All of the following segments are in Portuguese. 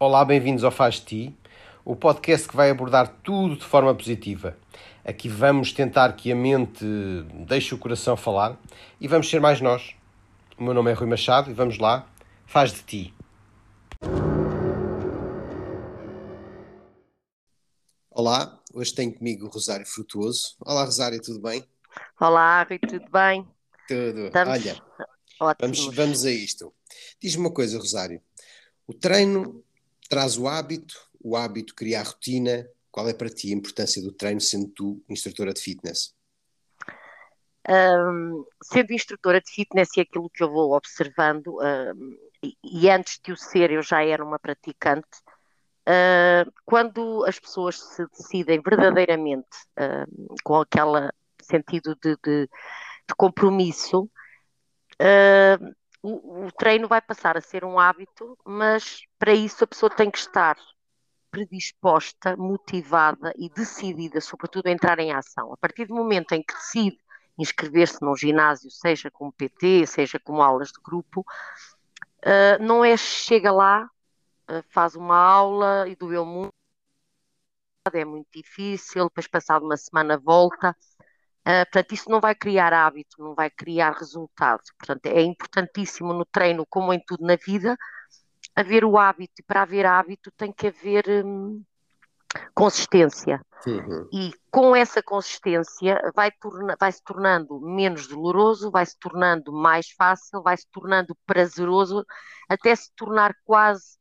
Olá, bem-vindos ao Faz Ti, o podcast que vai abordar tudo de forma positiva. Aqui vamos tentar que a mente deixe o coração falar e vamos ser mais nós. O meu nome é Rui Machado e vamos lá, faz de ti. Olá, hoje tenho comigo o Rosário Frutuoso. Olá, Rosário, tudo bem? Olá, Rui, tudo bem? Tudo. Estamos... Olha, vamos, vamos a isto. Diz-me uma coisa, Rosário. O treino traz o hábito, o hábito cria a rotina. Qual é para ti a importância do treino sendo tu instrutora de fitness? Um, sendo instrutora de fitness e aquilo que eu vou observando, um, e, antes de o ser eu já era uma praticante, uh, quando as pessoas se decidem verdadeiramente uh, com aquele sentido de, de, de compromisso, uh, o, o treino vai passar a ser um hábito, mas para isso a pessoa tem que estar predisposta, motivada e decidida, sobretudo, a entrar em ação. A partir do momento em que decide inscrever-se num ginásio, seja como PT, seja como aulas de grupo, uh, não é chega lá, uh, faz uma aula e doeu muito, é muito difícil, depois passado uma semana volta. Uh, portanto, isso não vai criar hábito, não vai criar resultado. Portanto, é importantíssimo no treino, como em tudo na vida, haver o hábito. E para haver hábito tem que haver hum, consistência. Uhum. E com essa consistência vai, torna, vai se tornando menos doloroso, vai se tornando mais fácil, vai se tornando prazeroso, até se tornar quase,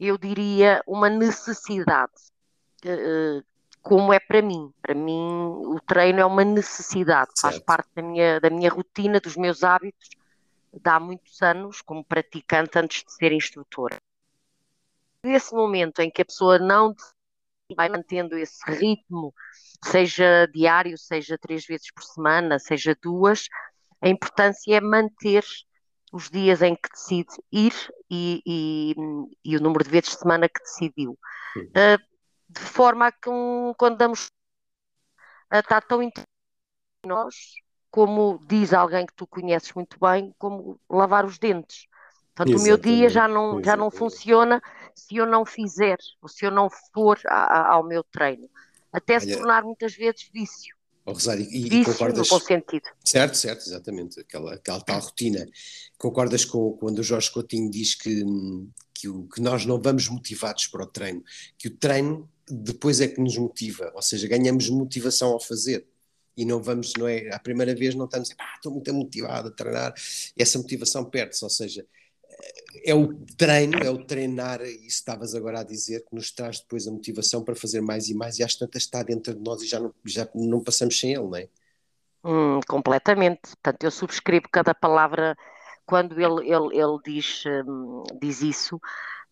eu diria, uma necessidade. Como é para mim. Para mim, o treino é uma necessidade, certo. faz parte da minha, da minha rotina, dos meus hábitos, de há muitos anos, como praticante, antes de ser instrutora. Nesse momento em que a pessoa não vai mantendo esse ritmo, seja diário, seja três vezes por semana, seja duas, a importância é manter os dias em que decide ir e, e, e o número de vezes de semana que decidiu. Uh, de forma a que um, quando damos está tão em nós, como diz alguém que tu conheces muito bem, como lavar os dentes. Portanto, Exatamente. o meu dia já não, já não funciona se eu não fizer, ou se eu não for a, a, ao meu treino. Até Olha, se tornar muitas vezes vício. Oh, Rosário, e, vício concordas... no bom sentido. Certo, certo, exatamente. Aquela, aquela tal rotina. Concordas com quando o Jorge Coutinho diz que, que, o, que nós não vamos motivados para o treino, que o treino depois é que nos motiva, ou seja, ganhamos motivação ao fazer e não vamos, não é? A primeira vez não estamos, ah, estou muito motivado a treinar, essa motivação perde-se, ou seja, é o treino, é o treinar, e estavas agora a dizer, que nos traz depois a motivação para fazer mais e mais, e às tantas está dentro de nós e já não, já não passamos sem ele, não é? Hum, completamente. Portanto, eu subscrevo cada palavra quando ele, ele, ele diz, hum, diz isso.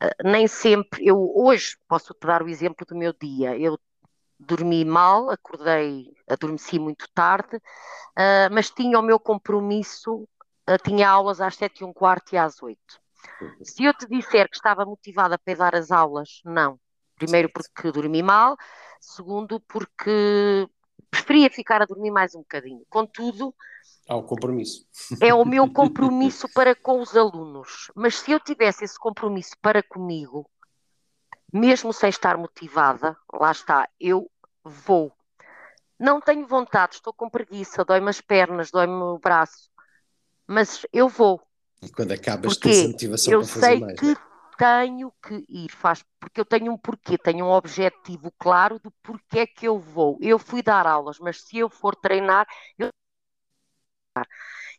Uh, nem sempre, eu hoje posso te dar o exemplo do meu dia. Eu dormi mal, acordei, adormeci muito tarde, uh, mas tinha o meu compromisso, uh, tinha aulas às sete e um quarto e às oito. Se eu te disser que estava motivada para dar as aulas, não. Primeiro porque dormi mal, segundo porque preferia ficar a dormir mais um bocadinho. Contudo, Há o compromisso. É o meu compromisso para com os alunos. Mas se eu tivesse esse compromisso para comigo, mesmo sem estar motivada, lá está, eu vou. Não tenho vontade, estou com preguiça, dói-me as pernas, dói-me o braço, mas eu vou. E quando acabas, tens a motivação eu para fazer mais. Eu sei que né? tenho que ir, faz, porque eu tenho um porquê, tenho um objetivo claro do porquê que eu vou. Eu fui dar aulas, mas se eu for treinar, eu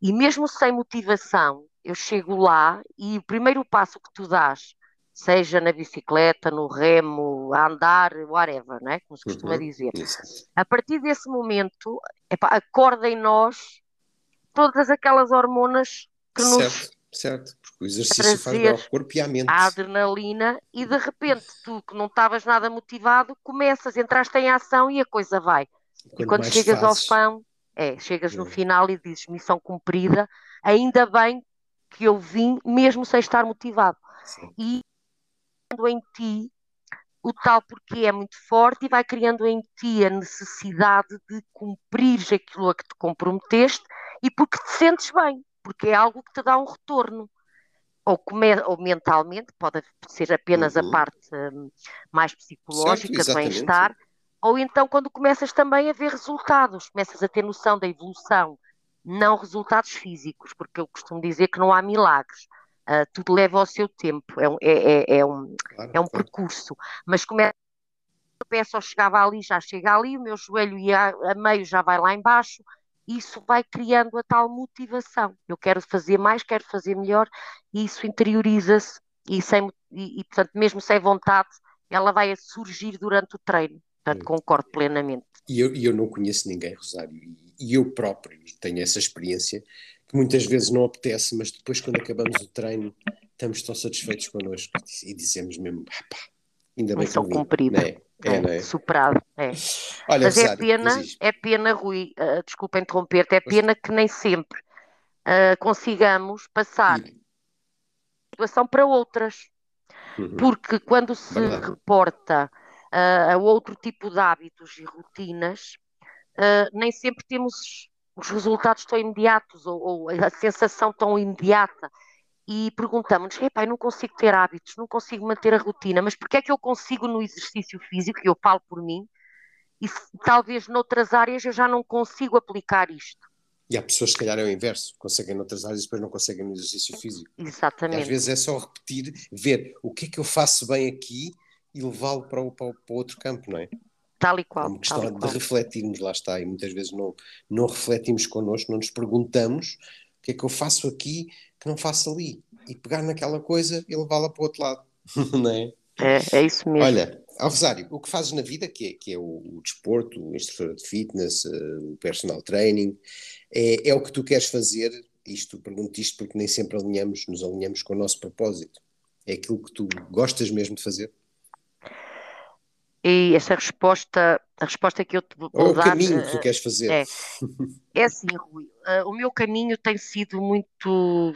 e mesmo sem motivação, eu chego lá e o primeiro passo que tu dás, seja na bicicleta, no remo, a andar, whatever, não é? como se costuma uhum, dizer, isso. a partir desse momento, epá, acorda em nós todas aquelas hormonas que certo, nos. Certo, porque o exercício faz bem ao corpo e à mente. A adrenalina, e de repente tu que não estavas nada motivado, começas, entraste em ação e a coisa vai. Quando e quando chegas fazes... ao fã, é, chegas no final e dizes missão cumprida, ainda bem que eu vim mesmo sem estar motivado. Sim. E em ti o tal porque é muito forte e vai criando em ti a necessidade de cumprir aquilo a que te comprometeste e porque te sentes bem, porque é algo que te dá um retorno. ou, come, ou mentalmente, pode ser apenas uhum. a parte um, mais psicológica certo, do bem-estar, ou então quando começas também a ver resultados, começas a ter noção da evolução, não resultados físicos, porque eu costumo dizer que não há milagres. Uh, tudo leva ao seu tempo, é um, é, é, é um, claro, é um claro. percurso. Mas começa o pé só chegava ali, já chega ali, o meu joelho ia a meio, já vai lá embaixo, isso vai criando a tal motivação. Eu quero fazer mais, quero fazer melhor, e isso interioriza-se, e, sem, e, e, portanto, mesmo sem vontade, ela vai surgir durante o treino. Portanto, concordo plenamente. E eu, eu não conheço ninguém, Rosário, e, e eu próprio tenho essa experiência, que muitas vezes não apetece, mas depois, quando acabamos o treino, estamos tão satisfeitos connosco e dizemos mesmo, pá, ainda bem Missão que eu cumprida. É, é, é, é, superado. É. Olha, Mas é pena, é pena, Rui, uh, desculpa interromper-te, é pena que nem sempre uh, consigamos passar a situação para outras. Uhum. Porque quando se Verdade. reporta uh, a outro tipo de hábitos e rotinas, nem sempre temos os resultados tão imediatos ou, ou a sensação tão imediata e perguntamos-nos, epá, eu não consigo ter hábitos, não consigo manter a rotina, mas porque é que eu consigo no exercício físico, e eu falo por mim, e talvez noutras áreas eu já não consigo aplicar isto. E há pessoas, se calhar, é o inverso, conseguem noutras áreas e depois não conseguem no exercício físico. Exatamente. E às vezes é só repetir, ver o que é que eu faço bem aqui e levá-lo para, o, para, para outro campo, não é? Tal e qual. É uma questão de refletirmos, lá está, e muitas vezes não, não refletimos connosco, não nos perguntamos o que é que eu faço aqui que não faço ali. E pegar naquela coisa e levá-la para o outro lado, não é? É, é isso mesmo. Olha, Alvesário, o que fazes na vida, que é, que é o, o desporto, o instrutor de fitness, uh, o personal training, é, é o que tu queres fazer? Isto, pergunto isto porque nem sempre alinhamos, nos alinhamos com o nosso propósito. É aquilo que tu gostas mesmo de fazer? E essa resposta, a resposta que eu te vou Ou dar... o caminho que tu eh, queres fazer. É, é assim, Rui, uh, o meu caminho tem sido muito,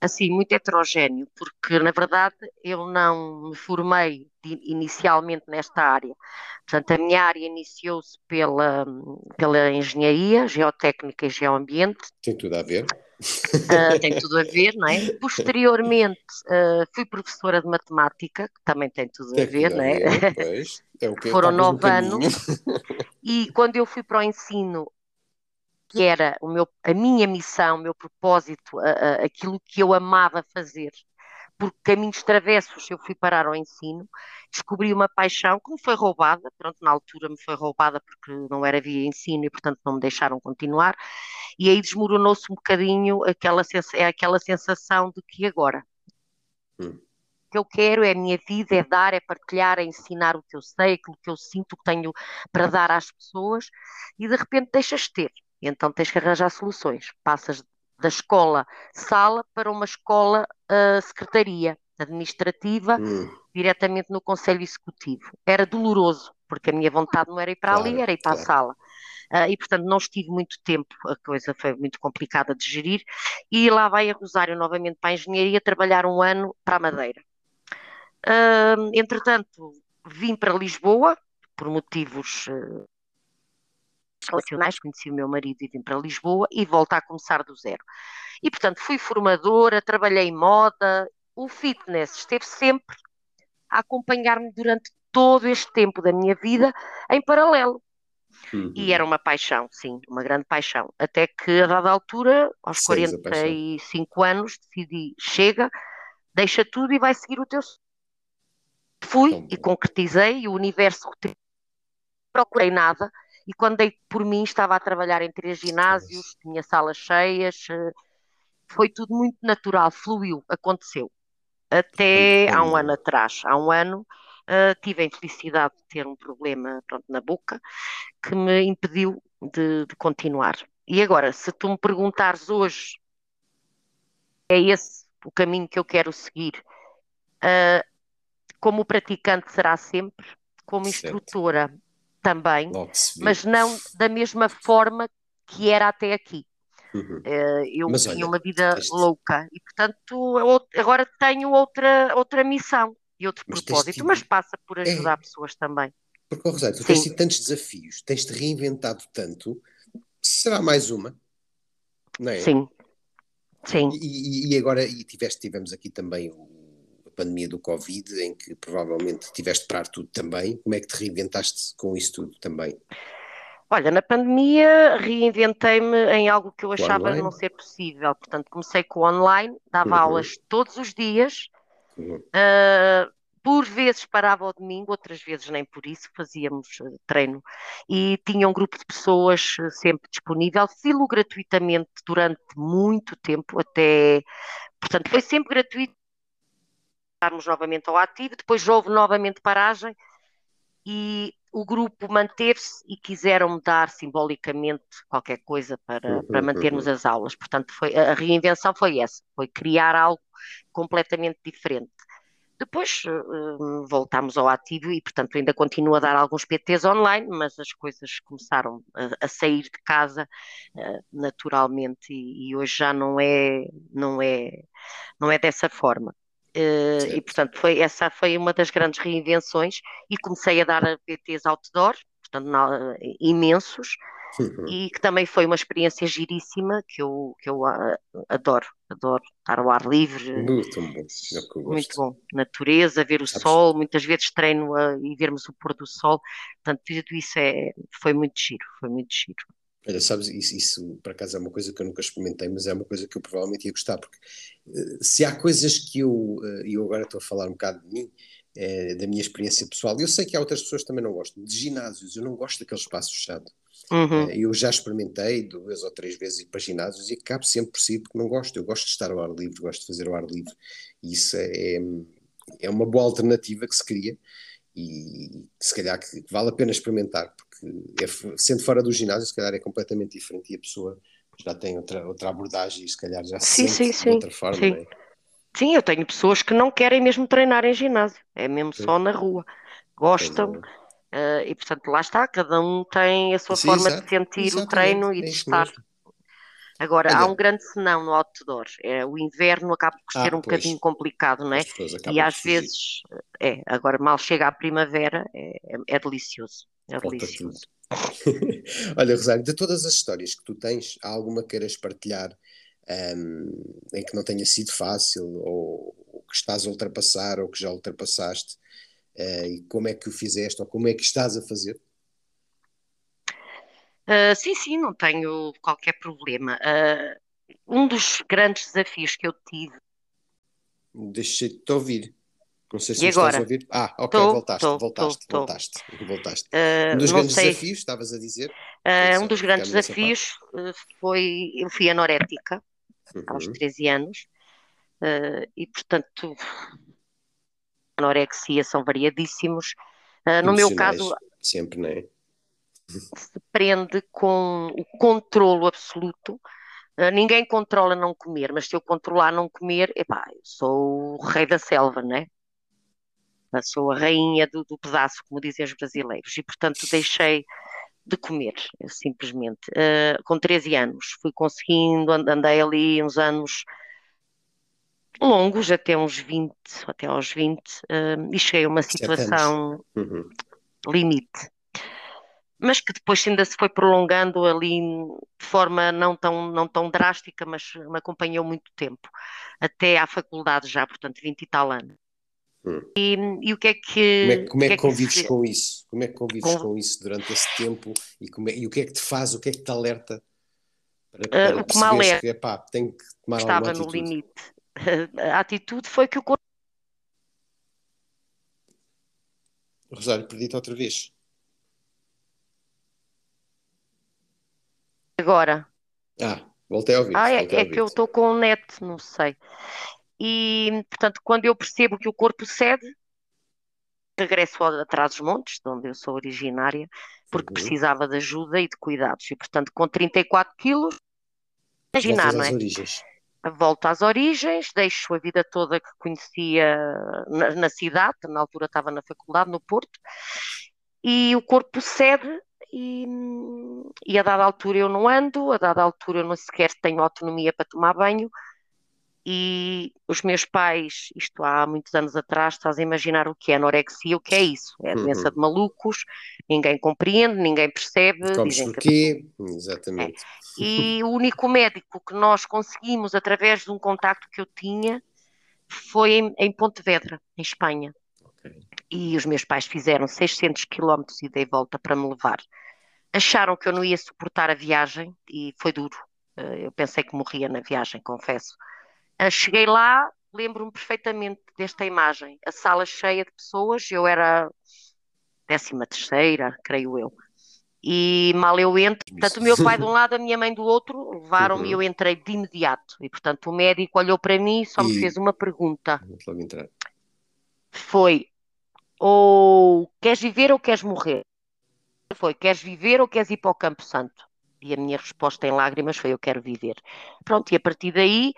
assim, muito heterogéneo, porque, na verdade, eu não me formei inicialmente nesta área. Portanto, a minha área iniciou-se pela, pela engenharia, geotécnica e geoambiente. Tem tudo a ver. Uh, tem tudo a ver, não é? Posteriormente uh, fui professora de matemática, que também tem tudo tem a ver, não é? pois, é o que Foram nove anos. E quando eu fui para o ensino, que era o meu, a minha missão, o meu propósito, uh, aquilo que eu amava fazer, por caminhos travessos eu fui parar ao ensino, descobri uma paixão que me foi roubada, pronto, na altura me foi roubada porque não era via ensino e portanto não me deixaram continuar, e aí desmoronou-se um bocadinho aquela, é aquela sensação de que agora? Hum. O que eu quero é a minha vida, é dar, é partilhar, é ensinar o que eu sei, aquilo que eu sinto que tenho para dar às pessoas, e de repente deixas de ter. Então tens que arranjar soluções. Passas da escola sala para uma escola uh, secretaria administrativa, hum. diretamente no Conselho Executivo. Era doloroso, porque a minha vontade não era ir para claro, ali, era ir para claro. a sala. Uh, e, portanto, não estive muito tempo, a coisa foi muito complicada de gerir, e lá vai a Rosário novamente para a engenharia, trabalhar um ano para a Madeira. Uh, entretanto, vim para Lisboa, por motivos uh, relacionais, conheci o meu marido e vim para Lisboa e volto a começar do zero. E, portanto, fui formadora, trabalhei em moda, o fitness esteve sempre a acompanhar-me durante todo este tempo da minha vida em paralelo. Uhum. E era uma paixão, sim, uma grande paixão. Até que, a dada altura, aos Seis 45 anos, decidi: chega, deixa tudo e vai seguir o teu. Fui e concretizei, e o universo procurei nada, e quando dei por mim estava a trabalhar em três ginásios, tinha salas cheias, eh, foi tudo muito natural, fluiu, aconteceu. Até há um ano atrás, há um ano, uh, tive a infelicidade de ter um problema pronto, na boca que me impediu de, de continuar. E agora, se tu me perguntares hoje, é esse o caminho que eu quero seguir, uh, como praticante será sempre, como certo. instrutora também, mas não da mesma forma que era até aqui. Uhum. Uh, eu mas, tinha olha, uma vida este... louca e, portanto, agora tenho outra, outra missão e outro mas propósito, tido... mas passa por é. ajudar é... pessoas também. Porque, Rosário, tu Sim. tens tido tantos desafios, tens-te reinventado tanto, será mais uma, não é? Sim. Sim. E, e agora e tiveste, tivemos aqui também o, pandemia do Covid, em que provavelmente tiveste para tudo também. Como é que te reinventaste com isso tudo também? Olha, na pandemia reinventei-me em algo que eu achava online? não ser possível. Portanto, comecei com o online, dava Uhum. aulas todos os dias, Uhum. uh, por vezes parava ao domingo, outras vezes nem por isso, fazíamos uh, treino. E tinha um grupo de pessoas uh, sempre disponível, filo gratuitamente durante muito tempo, até. Portanto, foi sempre gratuito. Estarmos novamente ao ativo, depois houve novamente paragem e o grupo manteve-se e quiseram dar simbolicamente qualquer coisa para, para mantermos as aulas. Portanto, foi, a reinvenção foi essa, foi criar algo completamente diferente. Depois uh, voltámos ao ativo e, portanto, ainda continuo a dar alguns PTs online, mas as coisas começaram a, a sair de casa uh, naturalmente e, e, hoje já não é, não é, não é dessa forma. Uh, e portanto foi, essa foi uma das grandes reinvenções e comecei a dar PTs outdoor, portanto na, imensos Uhum. e que também foi uma experiência giríssima que eu, que eu uh, adoro, adoro estar ao ar livre, muito bom, muito bom, natureza, ver o Sabes? sol, muitas vezes treino uh, e vermos o pôr do sol, portanto tudo isso é, foi muito giro, foi muito giro. Olha, sabes, isso, isso por acaso é uma coisa que eu nunca experimentei, mas é uma coisa que eu provavelmente ia gostar, porque uh, se há coisas que eu, e eu agora estou a falar um bocado de mim, é, da minha experiência pessoal, eu sei que há outras pessoas que também não gostam, de ginásios, eu não gosto daquele espaço fechado. Uhum. Eu já experimentei duas ou três vezes ir para ginásios e acabo sempre por si porque não gosto. Eu gosto de estar ao ar livre, gosto de fazer ao ar livre. E isso é, é uma boa alternativa que se cria e se calhar que vale a pena experimentar, porque é, sendo fora do ginásio, se calhar é completamente diferente e a pessoa já tem outra, outra abordagem e se calhar já se sim, sente sim, de sim, outra forma. sim. É? Sim, eu tenho pessoas que não querem mesmo treinar em ginásio, é mesmo Sim. só na rua. Gostam, é. uh, e portanto lá está, cada um tem a sua Sim, forma exato, de sentir o treino e é de isso estar. mesmo. Agora, há Olha. um grande senão no outdoor. É, o inverno acaba por Ah, ser um pois. bocadinho complicado, não é? E às vezes, é, agora mal chega a primavera, é, é, delicioso. É delicioso. Olha, Rosário, de todas as histórias que tu tens, há alguma que queiras partilhar um, em que não tenha sido fácil, ou, ou, que estás a ultrapassar, ou que já ultrapassaste, uh, e como é que o fizeste, ou como é que estás a fazer? Uh, sim, sim, não tenho qualquer problema. Uh, um dos grandes desafios que eu tive. Deixei-te de ouvir. Não sei se E me estás agora? a ouvir. Ah, ok, Tô, voltaste, tô, voltaste, tô, voltaste, voltaste. Uh, Um dos grandes sei. desafios, estavas a dizer? Uh, um dos grandes desafios foi. Eu fui anorética aos Uhum. 13 anos e, portanto, anorexia são variadíssimos. No meu caso, sempre, não é? Se prende com o controlo absoluto. Uh, ninguém controla não comer, mas se eu controlar não comer, epá, eu sou o rei da selva, não é? Eu sou a rainha do, do pedaço, como dizem os brasileiros, e portanto deixei de comer, simplesmente. Uh, com 13 anos, fui conseguindo, and- andei ali uns anos longos, até uns 20, até aos 20, uh, e cheguei a uma situação Uhum. limite. Mas que depois ainda se foi prolongando ali de forma não tão, não tão drástica, mas me acompanhou muito tempo, até à faculdade já, portanto, 20 e tal anos. Hum. E, e o que é Como que. é, como é que que convives se- com isso? Como é que convives Com- com isso durante esse tempo e, é- e o que é que te faz, o que é que te alerta para, Ah, para o que me alerta- que epá, tenho que tomar estava no limite. A atitude foi que o Rosário, perdi-te outra vez. Agora. Ah, voltei a ouvir. Ah, é, é que eu estou com o net, não sei. E, portanto, quando eu percebo que o corpo cede, regresso atrás dos montes, de onde eu sou originária, porque Uhum. precisava de ajuda e de cuidados. E, portanto, com 34 quilos, imaginar, não é? origens. Volto às origens, deixo a vida toda que conhecia na, na cidade, na altura estava na faculdade, no Porto, e o corpo cede e, e a dada altura eu não ando, a dada altura eu não sequer tenho autonomia para tomar banho e os meus pais, isto há muitos anos atrás, estás a imaginar o que é anorexia, o que é isso? É a doença Uhum. de malucos, ninguém compreende, ninguém percebe. Comes porquê? Que... Exatamente. É. E o único médico que nós conseguimos, através de um contacto que eu tinha, foi em, em Pontevedra, em Espanha. Okay. E os meus pais fizeram 600 quilómetros e volta para me levar. Acharam que eu não ia suportar a viagem e foi duro. Eh, eu pensei que morria na viagem, confesso. Eh, cheguei lá, lembro-me perfeitamente desta imagem. A sala cheia de pessoas, eu era décima terceira, creio eu. E mal eu entro, portanto, o meu pai de um lado, a minha mãe do outro, levaram-me e uhum. eu entrei de imediato. E, portanto, o médico olhou para mim e só me fez uma pergunta. Foi, ou queres viver ou queres morrer? Foi, queres viver ou queres ir para o Campo Santo? E a minha resposta em lágrimas foi, eu quero viver. Pronto, e a partir daí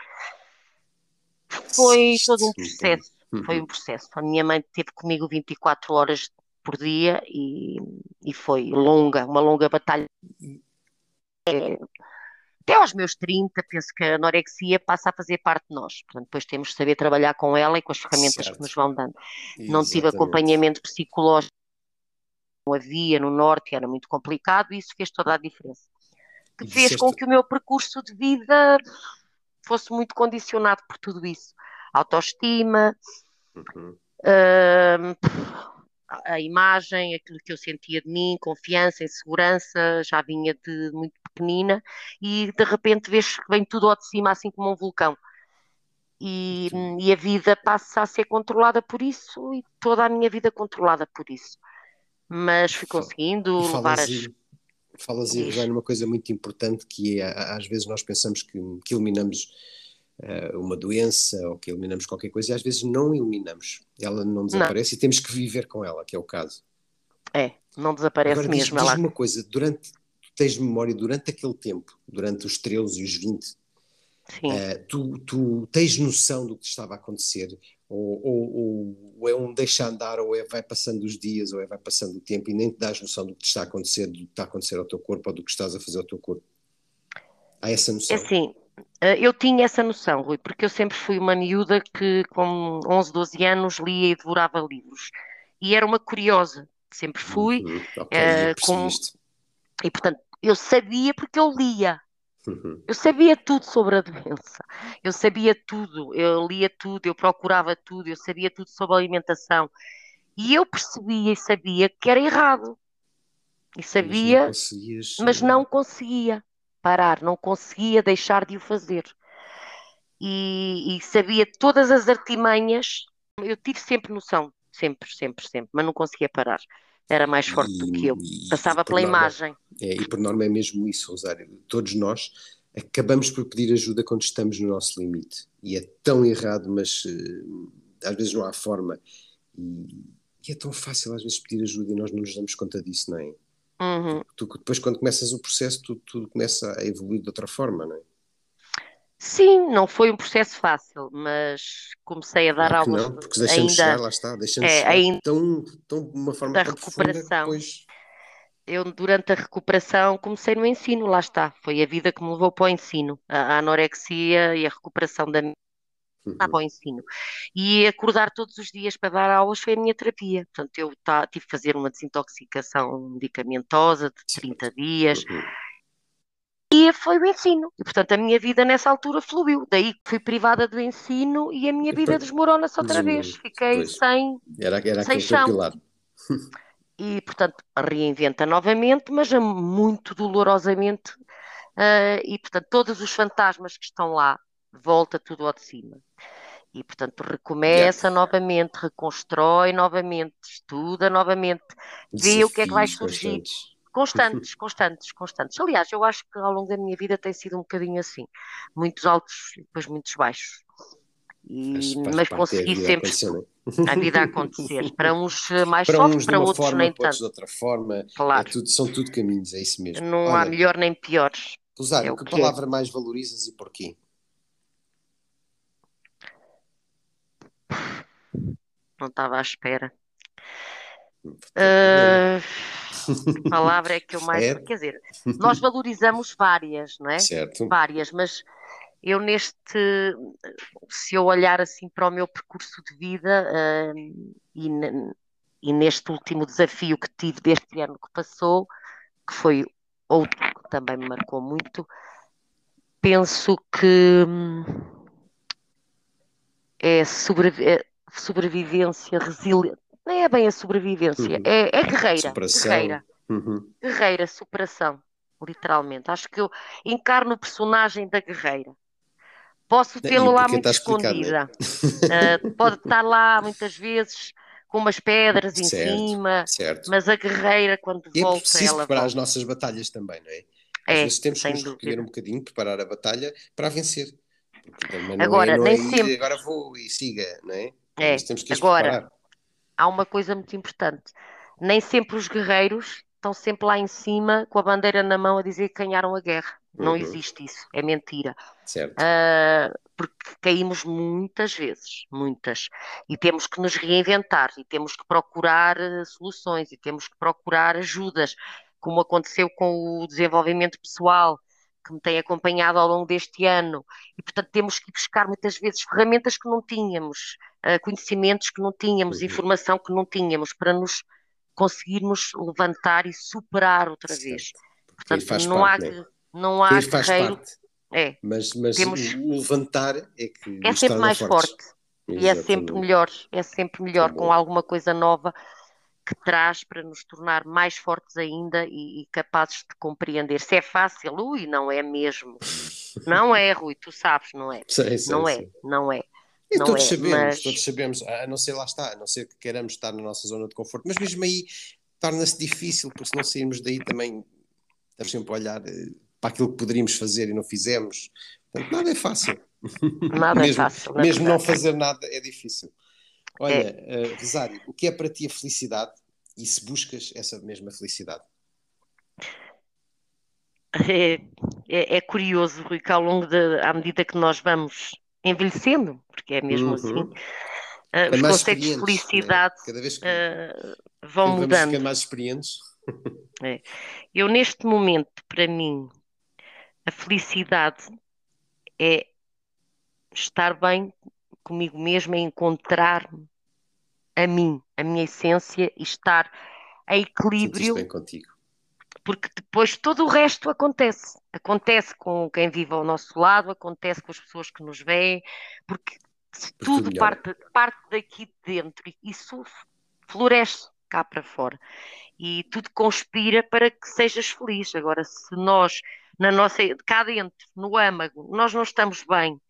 foi todo um processo. Foi um processo. A minha mãe teve comigo 24 horas por dia e, e foi longa, uma longa batalha. É, até aos meus 30, penso que a anorexia passa a fazer parte de nós. Portanto, depois temos de saber trabalhar com ela e com as ferramentas certo. que nos vão dando. Exatamente. Não tive acompanhamento psicológico, não havia no Norte, era muito complicado e isso fez toda a diferença. Que fez com que o meu percurso de vida fosse muito condicionado por tudo isso. Autoestima, uhum. uh, a imagem, aquilo que eu sentia de mim, confiança, insegurança, já vinha de muito pequenina e de repente vês que vem tudo ao de cima, assim como um vulcão. E, e, a vida passa a ser controlada por isso e toda a minha vida controlada por isso. Mas fui conseguindo levar as. Falas aí, Rosana, uma coisa muito importante que é, às vezes nós pensamos que, que eliminamos uh, uma doença ou que eliminamos qualquer coisa e às vezes não eliminamos. Ela não desaparece não. e temos que viver com ela, que é o caso. É, não desaparece Agora, mesmo. Diz, diz uma coisa, durante, tens memória durante aquele tempo, durante os 13 e os 20, uh, eh, tu, tu tens noção do que estava a acontecer? Ou, ou, ou, é um deixa andar, ou é vai passando os dias, ou é vai passando o tempo e nem te dás noção do que está a acontecer, do que está a acontecer ao teu corpo ou do que estás a fazer ao teu corpo? Há essa noção? É assim, eh, eu tinha essa noção, Rui, porque eu sempre fui uma miúda que com 11, 12 anos lia e devorava livros. E era uma curiosa, sempre fui. Uhum, okay, uh, com... E portanto, eu sabia porque eu lia. Uhum. Eu sabia tudo sobre a doença, eu sabia tudo, eu lia tudo, eu procurava tudo, eu sabia tudo sobre a alimentação. E eu percebia e sabia que era errado. E sabia, mas não, mas não conseguia parar, não conseguia deixar de o fazer. E, e, sabia todas as artimanhas, eu tive sempre noção, sempre, sempre, sempre, mas não conseguia parar. Era mais forte e, do que eu, passava pela norma, imagem. É, e por norma é mesmo isso, Rosário. Todos nós acabamos por pedir ajuda quando estamos no nosso limite. E é tão errado, mas uh, às vezes não há forma. E, e, é tão fácil às vezes pedir ajuda e nós não nos damos conta disso, não é? Uhum. Tu, depois, quando começas o processo, tudo, tudo começa a evoluir de outra forma, não é? Sim, não foi um processo fácil, mas comecei a dar claro aulas. Não, porque deixamos ainda, chegar, lá está, deixamos é, chegar ainda tão, tão, de uma forma da tão recuperação. Depois... Eu, durante a recuperação, comecei no ensino, lá está. Foi a vida que me levou para o ensino. A, a anorexia e a recuperação da uhum. para o ensino. E acordar todos os dias para dar aulas foi a minha terapia. Portanto, eu tá, tive que fazer uma desintoxicação medicamentosa de 30 dias. Uhum. E foi o ensino. E, portanto, a minha vida nessa altura fluiu. Daí fui privada do ensino e a minha vida desmorona-se outra vez. Fiquei pois. sem, era, era sem chão. E, portanto, reinventa novamente, mas muito dolorosamente. Uh, e, portanto, todos os fantasmas que estão lá volta tudo ao de cima. E, portanto, recomeça novamente, reconstrói novamente, estuda novamente, vê Desafios o que é que vai surgir. Constantes, constantes, constantes. Aliás, eu acho que ao longo da minha vida tem sido um bocadinho assim. Muitos altos e depois muitos baixos. E, faz mas consegui sempre a vida a acontecer. Para uns mais para soft, uns para outros forma, nem tanto. de outra forma. Claro. É tudo, são tudo caminhos, é isso mesmo. Não Olha, há melhor nem piores. Rosário, é que, que é. palavra é. mais valorizas e porquê? não estava à espera. Uh, palavra é que eu mais. É. Quer dizer, nós valorizamos várias, não é? Certo. Várias, mas eu neste. Se eu olhar assim para o meu percurso de vida uh, e, e neste último desafio que tive deste ano que passou, que foi outro que também me marcou muito, penso que hum, é, sobrevi é sobrevivência, resiliência, não é bem a sobrevivência, uhum. é, é guerreira. Superação. Guerreira. Uhum. Guerreira, superação, literalmente. Acho que eu encarno o personagem da guerreira. Posso tê-lo lá muito escondida. Né? Uh, pode estar lá muitas vezes com umas pedras em certo, cima, certo. mas a guerreira, quando e volta, é preciso ela preparar volta. as nossas batalhas também, não é? Às é, vezes temos que nos recolher um bocadinho, preparar a batalha para vencer. agora, é, nem é sempre. agora vou e siga, não é? É, agora, preparar. Há uma coisa muito importante. Nem sempre os guerreiros estão sempre lá em cima com a bandeira na mão a dizer que ganharam a guerra. Não uhum. existe isso, é mentira. Certo. Uh, porque caímos muitas vezes, muitas, e temos que nos reinventar, e temos que procurar uh, soluções, e temos que procurar ajudas, como aconteceu com o desenvolvimento pessoal, que me tem acompanhado ao longo deste ano, e portanto temos que buscar muitas vezes ferramentas que não tínhamos, uh, conhecimentos que não tínhamos, uhum. informação que não tínhamos, para nos conseguirmos levantar e superar outra certo. vez. Portanto, não parte, há, né? não há guerreiro. É, mas, mas temos, o levantar é que é sempre mais fortes. forte Exatamente. e é sempre melhor, é sempre melhor com alguma coisa nova que traz para nos tornar mais fortes ainda e, e, capazes de compreender. Se é fácil, ui, não é mesmo. Não é, Rui, tu sabes, não é? Sei, sei, não sei. é, não é. E não todos é, sabemos, mas... todos sabemos, a não ser lá está, a não ser que queiramos estar na nossa zona de conforto, mas mesmo aí torna-se difícil, porque se não sairmos daí também estamos sempre a olhar eh, para aquilo que poderíamos fazer e não fizemos. Portanto, nada é fácil. Nada mesmo, é fácil. Mesmo não fazer nada é difícil. Olha, é. Uh, Rosário, o que é para ti a felicidade e se buscas essa mesma felicidade? É, é, é curioso, Rui, que ao longo de, à medida que nós vamos envelhecendo, porque é mesmo uhum. assim, uh, os conceitos de né? felicidade né? Cada vez que, uh, vão mudando. Vamos mais experientes. É. Eu, neste momento, para mim, a felicidade é estar bem comigo mesma, é encontrar-me a mim, a minha essência e estar em equilíbrio. bem contigo. Porque depois todo o resto acontece. Acontece com quem vive ao nosso lado, acontece com as pessoas que nos veem, porque, tudo parte, parte daqui de dentro e isso floresce cá para fora. E tudo conspira para que sejas feliz. Agora, se nós, na nossa, cá dentro, no âmago, nós não estamos bem,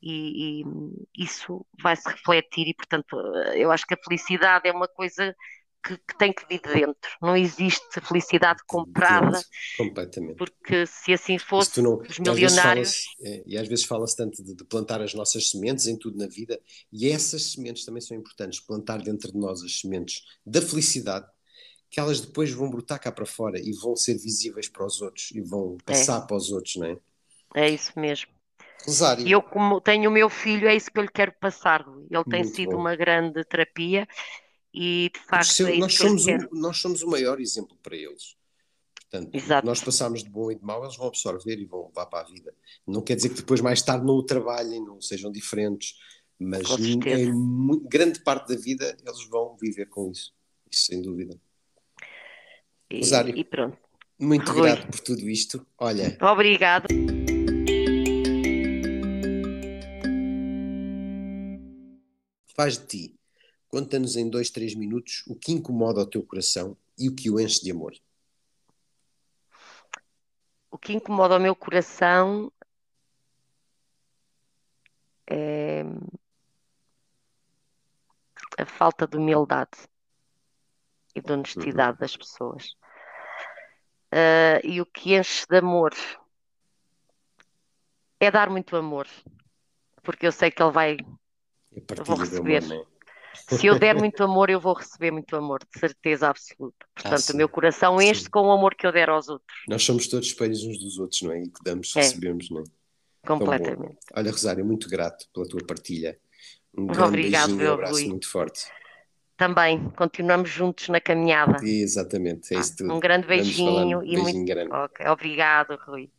e, e, isso vai se refletir e portanto eu acho que a felicidade é uma coisa que, que tem que vir de dentro não existe felicidade comprada completamente porque se assim fosse não, os milionários é, e às vezes fala-se tanto de, de, plantar as nossas sementes em tudo na vida e essas sementes também são importantes plantar dentro de nós as sementes da felicidade que elas depois vão brotar cá para fora e vão ser visíveis para os outros e vão é. passar é. para os outros, não é? É isso mesmo. Rosário. E eu, como tenho o meu filho, é isso que eu lhe quero passar. Ele tem Muito sido bom. uma grande terapia e de facto. Seu, é nós, somos o, nós somos o maior exemplo para eles. Portanto, Exato. nós passamos de bom e de mau, eles vão absorver e vão levar para a vida. Não quer dizer que depois, mais tarde, não o trabalhem, não sejam diferentes, mas em grande parte da vida eles vão viver com isso. Isso sem dúvida. E, Rosário, e pronto. Muito Rui. grato por tudo isto. Olha. Obrigado. Faz de ti. Conta-nos em dois, três minutos o que incomoda o teu coração e o que o enche de amor. O que incomoda o meu coração é a falta de humildade e de honestidade uhum. das pessoas. Uh, e o que enche de amor é dar muito amor, porque eu sei que ele vai eu vou receber. Amor, é? Se eu der muito amor, eu vou receber muito amor, de certeza absoluta. Ah, Portanto, ah, o meu coração enche com o amor que eu der aos outros. Nós somos todos espelhos uns dos outros, não é? E que damos, é. recebemos, não é? Completamente. Olha, Rosário, muito grato pela tua partilha. Um grande Obrigado, beijinho, um abraço Rui. muito forte. Também, continuamos juntos na caminhada. Exatamente, é isso tudo. Um grande beijinho e beijinho muito. Grande. Okay. Obrigado, Rui.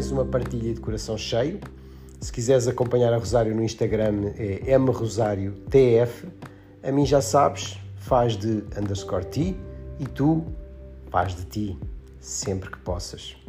Mais uma partilha de coração cheio. Se quiseres acompanhar a Rosário no Instagram é mrosariotf. A mim já sabes, faz de underscore ti e tu faz de ti sempre que possas.